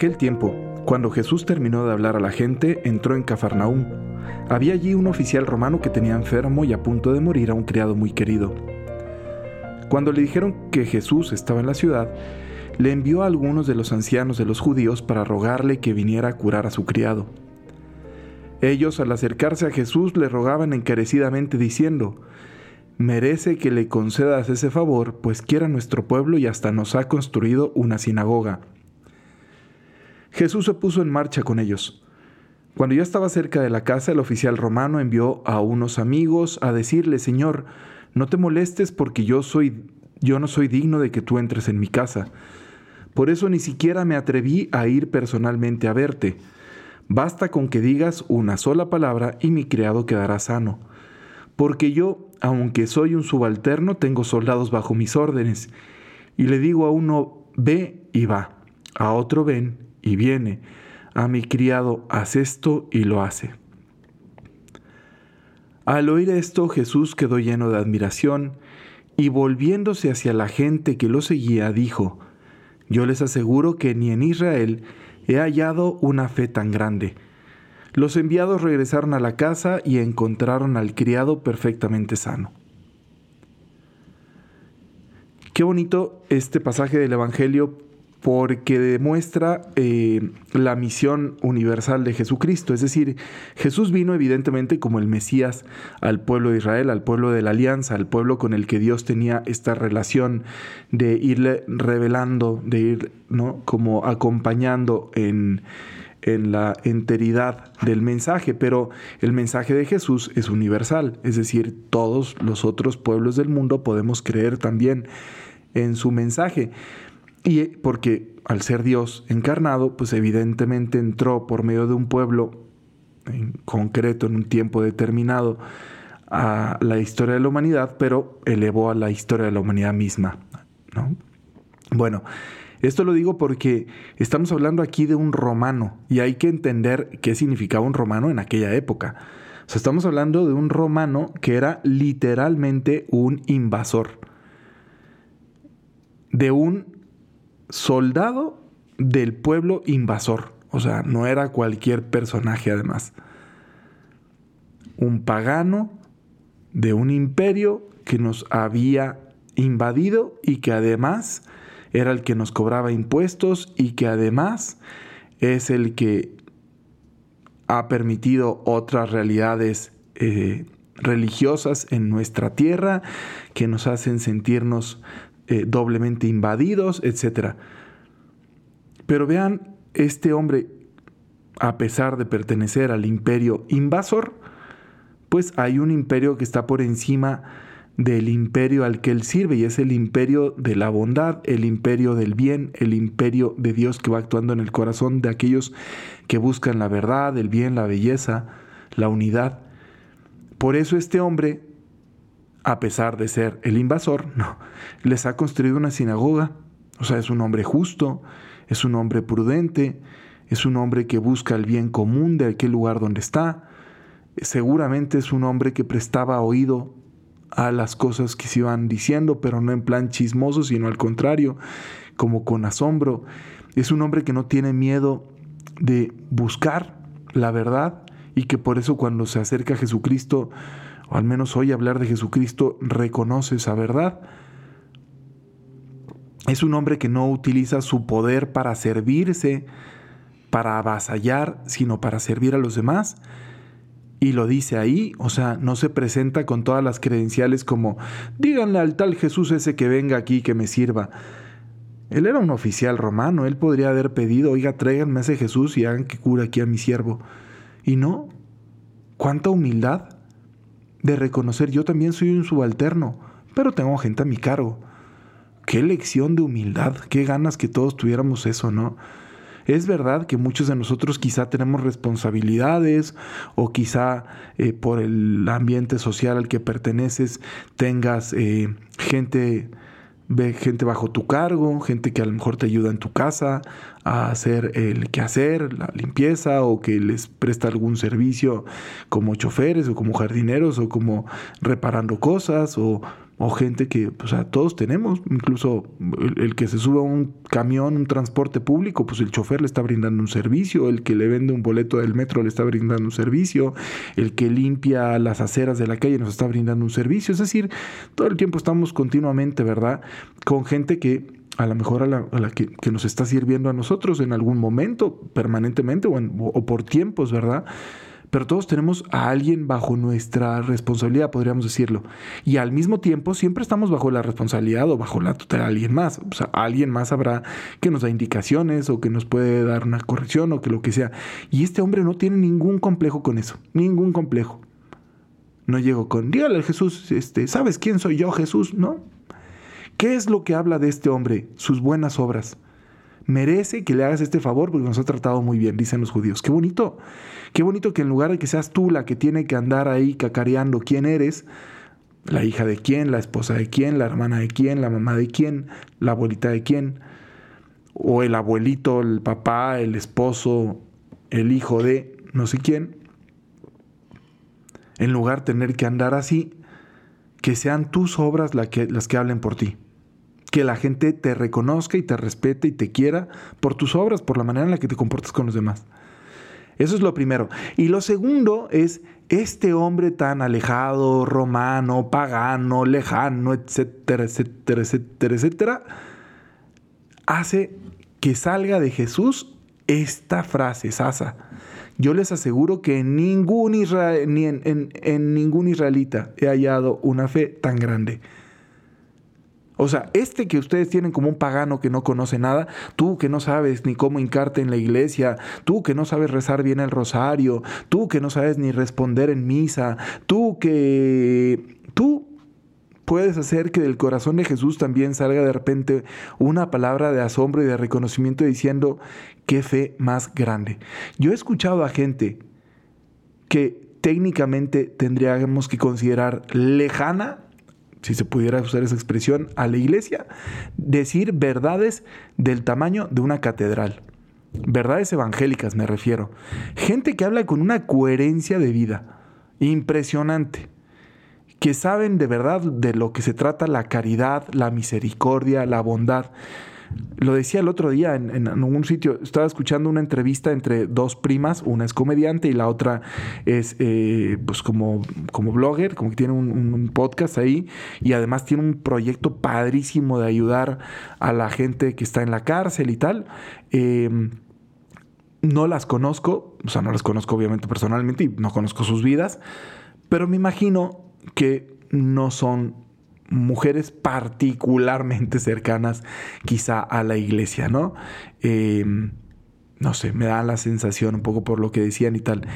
Aquel tiempo, cuando Jesús terminó de hablar a la gente, entró en Cafarnaúm. Había allí un oficial romano que tenía enfermo y a punto de morir a un criado muy querido. Cuando le dijeron que Jesús estaba en la ciudad, le envió a algunos de los ancianos de los judíos para rogarle que viniera a curar a su criado. Ellos al acercarse a Jesús le rogaban encarecidamente diciendo, merece que le concedas ese favor, pues quiera nuestro pueblo y hasta nos ha construido una sinagoga. Jesús se puso en marcha con ellos. Cuando ya estaba cerca de la casa, el oficial romano envió a unos amigos a decirle, Señor, no te molestes porque yo soy yo no soy digno de que tú entres en mi casa. Por eso ni siquiera me atreví a ir personalmente a verte. Basta con que digas una sola palabra y mi criado quedará sano. Porque yo, aunque soy un subalterno, tengo soldados bajo mis órdenes. Y le digo a uno, ve y va, a otro ven y viene, a mi criado, haz esto y lo hace. Al oír esto Jesús quedó lleno de admiración y volviéndose hacia la gente que lo seguía, dijo, Yo les aseguro que ni en Israel he hallado una fe tan grande. Los enviados regresaron a la casa y encontraron al criado perfectamente sano. Qué bonito este pasaje del Evangelio porque demuestra eh, la misión universal de Jesucristo. Es decir, Jesús vino evidentemente como el Mesías al pueblo de Israel, al pueblo de la alianza, al pueblo con el que Dios tenía esta relación de irle revelando, de ir ¿no? como acompañando en, en la enteridad del mensaje, pero el mensaje de Jesús es universal, es decir, todos los otros pueblos del mundo podemos creer también en su mensaje. Y porque al ser Dios encarnado, pues evidentemente entró por medio de un pueblo en concreto, en un tiempo determinado, a la historia de la humanidad, pero elevó a la historia de la humanidad misma. ¿no? Bueno, esto lo digo porque estamos hablando aquí de un romano y hay que entender qué significaba un romano en aquella época. O sea, estamos hablando de un romano que era literalmente un invasor, de un soldado del pueblo invasor. O sea, no era cualquier personaje además. Un pagano de un imperio que nos había invadido y que además era el que nos cobraba impuestos y que además es el que ha permitido otras realidades eh, religiosas en nuestra tierra que nos hacen sentirnos eh, doblemente invadidos, etc. Pero vean, este hombre, a pesar de pertenecer al imperio invasor, pues hay un imperio que está por encima del imperio al que él sirve y es el imperio de la bondad, el imperio del bien, el imperio de Dios que va actuando en el corazón de aquellos que buscan la verdad, el bien, la belleza, la unidad. Por eso este hombre a pesar de ser el invasor, no, les ha construido una sinagoga. O sea, es un hombre justo, es un hombre prudente, es un hombre que busca el bien común de aquel lugar donde está. Seguramente es un hombre que prestaba oído a las cosas que se iban diciendo, pero no en plan chismoso, sino al contrario, como con asombro. Es un hombre que no tiene miedo de buscar la verdad y que por eso cuando se acerca a Jesucristo o al menos hoy hablar de Jesucristo, reconoce esa verdad. Es un hombre que no utiliza su poder para servirse, para avasallar, sino para servir a los demás. Y lo dice ahí, o sea, no se presenta con todas las credenciales como, díganle al tal Jesús ese que venga aquí que me sirva. Él era un oficial romano, él podría haber pedido, oiga, tráiganme a ese Jesús y hagan que cura aquí a mi siervo. Y no, cuánta humildad de reconocer yo también soy un subalterno, pero tengo gente a mi cargo. Qué lección de humildad, qué ganas que todos tuviéramos eso, ¿no? Es verdad que muchos de nosotros quizá tenemos responsabilidades o quizá eh, por el ambiente social al que perteneces tengas eh, gente Ve gente bajo tu cargo, gente que a lo mejor te ayuda en tu casa a hacer el quehacer, la limpieza o que les presta algún servicio como choferes o como jardineros o como reparando cosas o o gente que, pues, a todos tenemos, incluso el, que se sube a un camión, un transporte público, pues el chofer le está brindando un servicio, el que le vende un boleto del metro le está brindando un servicio, el que limpia las aceras de la calle nos está brindando un servicio. Es decir, todo el tiempo estamos continuamente, ¿verdad? Con gente que a lo mejor a la, que, nos está sirviendo a nosotros en algún momento, permanentemente o, o por tiempos, ¿verdad? Pero todos tenemos a alguien bajo nuestra responsabilidad, podríamos decirlo. Y al mismo tiempo siempre estamos bajo la responsabilidad o bajo la tutela de alguien más. O sea, alguien más habrá que nos da indicaciones o que nos puede dar una corrección o que lo que sea. Y este hombre no tiene ningún complejo con eso, ningún complejo. No llego con, dígale a Jesús, este, ¿sabes quién soy yo, Jesús? ¿No? ¿Qué es lo que habla de este hombre? Sus buenas obras merece que le hagas este favor porque nos ha tratado muy bien, dicen los judíos. Qué bonito, qué bonito que en lugar de que seas tú la que tiene que andar ahí cacareando quién eres, la hija de quién, la esposa de quién, la hermana de quién, la mamá de quién, la abuelita de quién, o el abuelito, el papá, el esposo, el hijo de no sé quién, en lugar de tener que andar así, que sean tus obras las que, las que hablen por ti que la gente te reconozca y te respete y te quiera por tus obras, por la manera en la que te comportas con los demás. Eso es lo primero. Y lo segundo es este hombre tan alejado, romano, pagano, lejano, etcétera, etcétera, etcétera, etcétera, hace que salga de Jesús esta frase, Sasa. Yo les aseguro que en ningún, ni en ningún israelita he hallado una fe tan grande. O sea, este que ustedes tienen como un pagano que no conoce nada, tú que no sabes ni cómo hincarte en la iglesia, tú que no sabes rezar bien el rosario, tú que no sabes ni responder en misa, tú que... tú puedes hacer que del corazón de Jesús también salga de repente una palabra de asombro y de reconocimiento diciendo, qué fe más grande. Yo he escuchado a gente que técnicamente tendríamos que considerar lejana si se pudiera usar esa expresión, a la iglesia, decir verdades del tamaño de una catedral. Verdades evangélicas me refiero. Gente que habla con una coherencia de vida impresionante. Que saben de verdad de lo que se trata la caridad, la misericordia, la bondad. Lo decía el otro día en, en, un sitio, estaba escuchando una entrevista entre dos primas, una es comediante y la otra es eh, pues como, como blogger, como que tiene un, podcast ahí y además tiene un proyecto padrísimo de ayudar a la gente que está en la cárcel y tal. Em, no las conozco, o sea, no las conozco obviamente personalmente y no conozco sus vidas, pero me imagino que no son mujeres particularmente cercanas quizá a la iglesia, ¿no? Em, no sé, me da la sensación un poco por lo que decían y tal.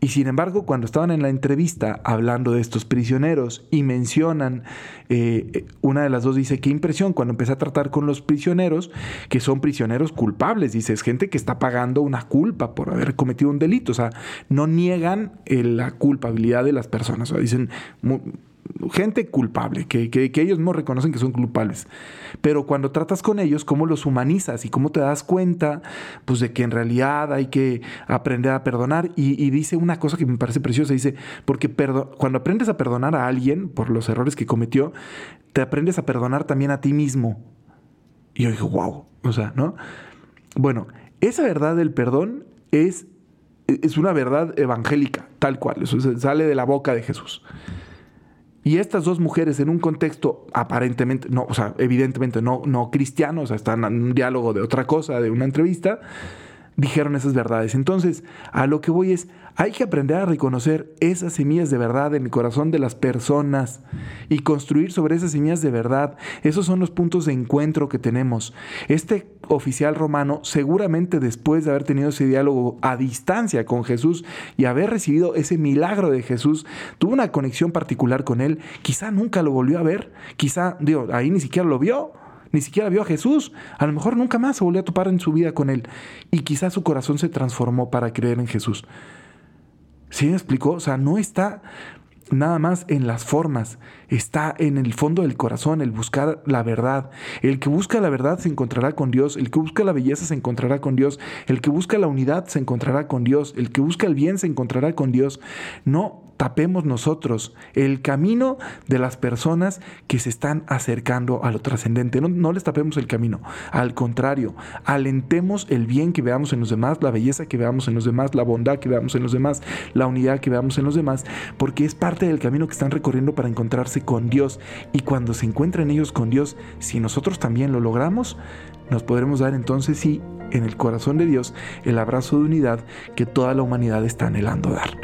Y sin embargo, cuando estaban en la entrevista hablando de estos prisioneros y mencionan, eh, una de las dos dice, qué impresión cuando empecé a tratar con los prisioneros, que son prisioneros culpables, dice, es gente que está pagando una culpa por haber cometido un delito, o sea, no niegan eh, la culpabilidad de las personas, o dicen gente culpable, que, ellos no reconocen que son culpables. Pero cuando tratas con ellos, cómo los humanizas y cómo te das cuenta, pues de que en realidad hay que aprender a perdonar. Y, dice una cosa que me parece preciosa, dice, porque cuando aprendes a perdonar a alguien por los errores que cometió, te aprendes a perdonar también a ti mismo. Y yo dije, wow, o sea, ¿no? Bueno, esa verdad del perdón es, es una verdad evangélica, tal cual, eso sale de la boca de Jesús. Y estas dos mujeres en un contexto aparentemente, no, o sea, evidentemente no, no cristiano, o sea, están en un diálogo de otra cosa, de una entrevista, dijeron esas verdades. Entonces, a lo que voy es, hay que aprender a reconocer esas semillas de verdad en el corazón de las personas y construir sobre esas semillas de verdad. Esos son los puntos de encuentro que tenemos. Este oficial romano, seguramente después de haber tenido ese diálogo a distancia con Jesús y haber recibido ese milagro de Jesús, tuvo una conexión particular con él. Quizá nunca lo volvió a ver, quizá, digo, ahí ni siquiera lo vio ni siquiera vio a Jesús, a lo mejor nunca más se volvió a topar en su vida con él y quizás su corazón se transformó para creer en Jesús. ¿Sí me explicó? O sea, no está nada más en las formas, está en el fondo del corazón, el buscar la verdad. El que busca la verdad se encontrará con Dios, el que busca la belleza se encontrará con Dios, el que busca la unidad se encontrará con Dios, el que busca el bien se encontrará con Dios. No tapemos nosotros el camino de las personas que se están acercando a lo trascendente. No, les tapemos el camino. Al contrario, alentemos el bien que veamos en los demás, la belleza que veamos en los demás, la bondad que veamos en los demás, la unidad que veamos en los demás, porque es parte del camino que están recorriendo para encontrarse con Dios. Y cuando se encuentren ellos con Dios, si nosotros también lo logramos, nos podremos dar entonces sí en el corazón de Dios el abrazo de unidad que toda la humanidad está anhelando dar.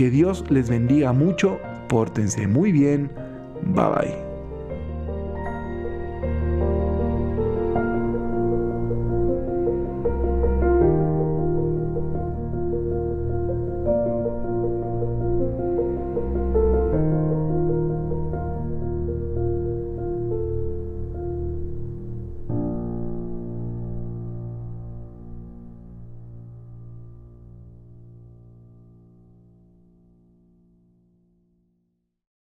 Que Dios les bendiga mucho, pórtense muy bien, bye bye.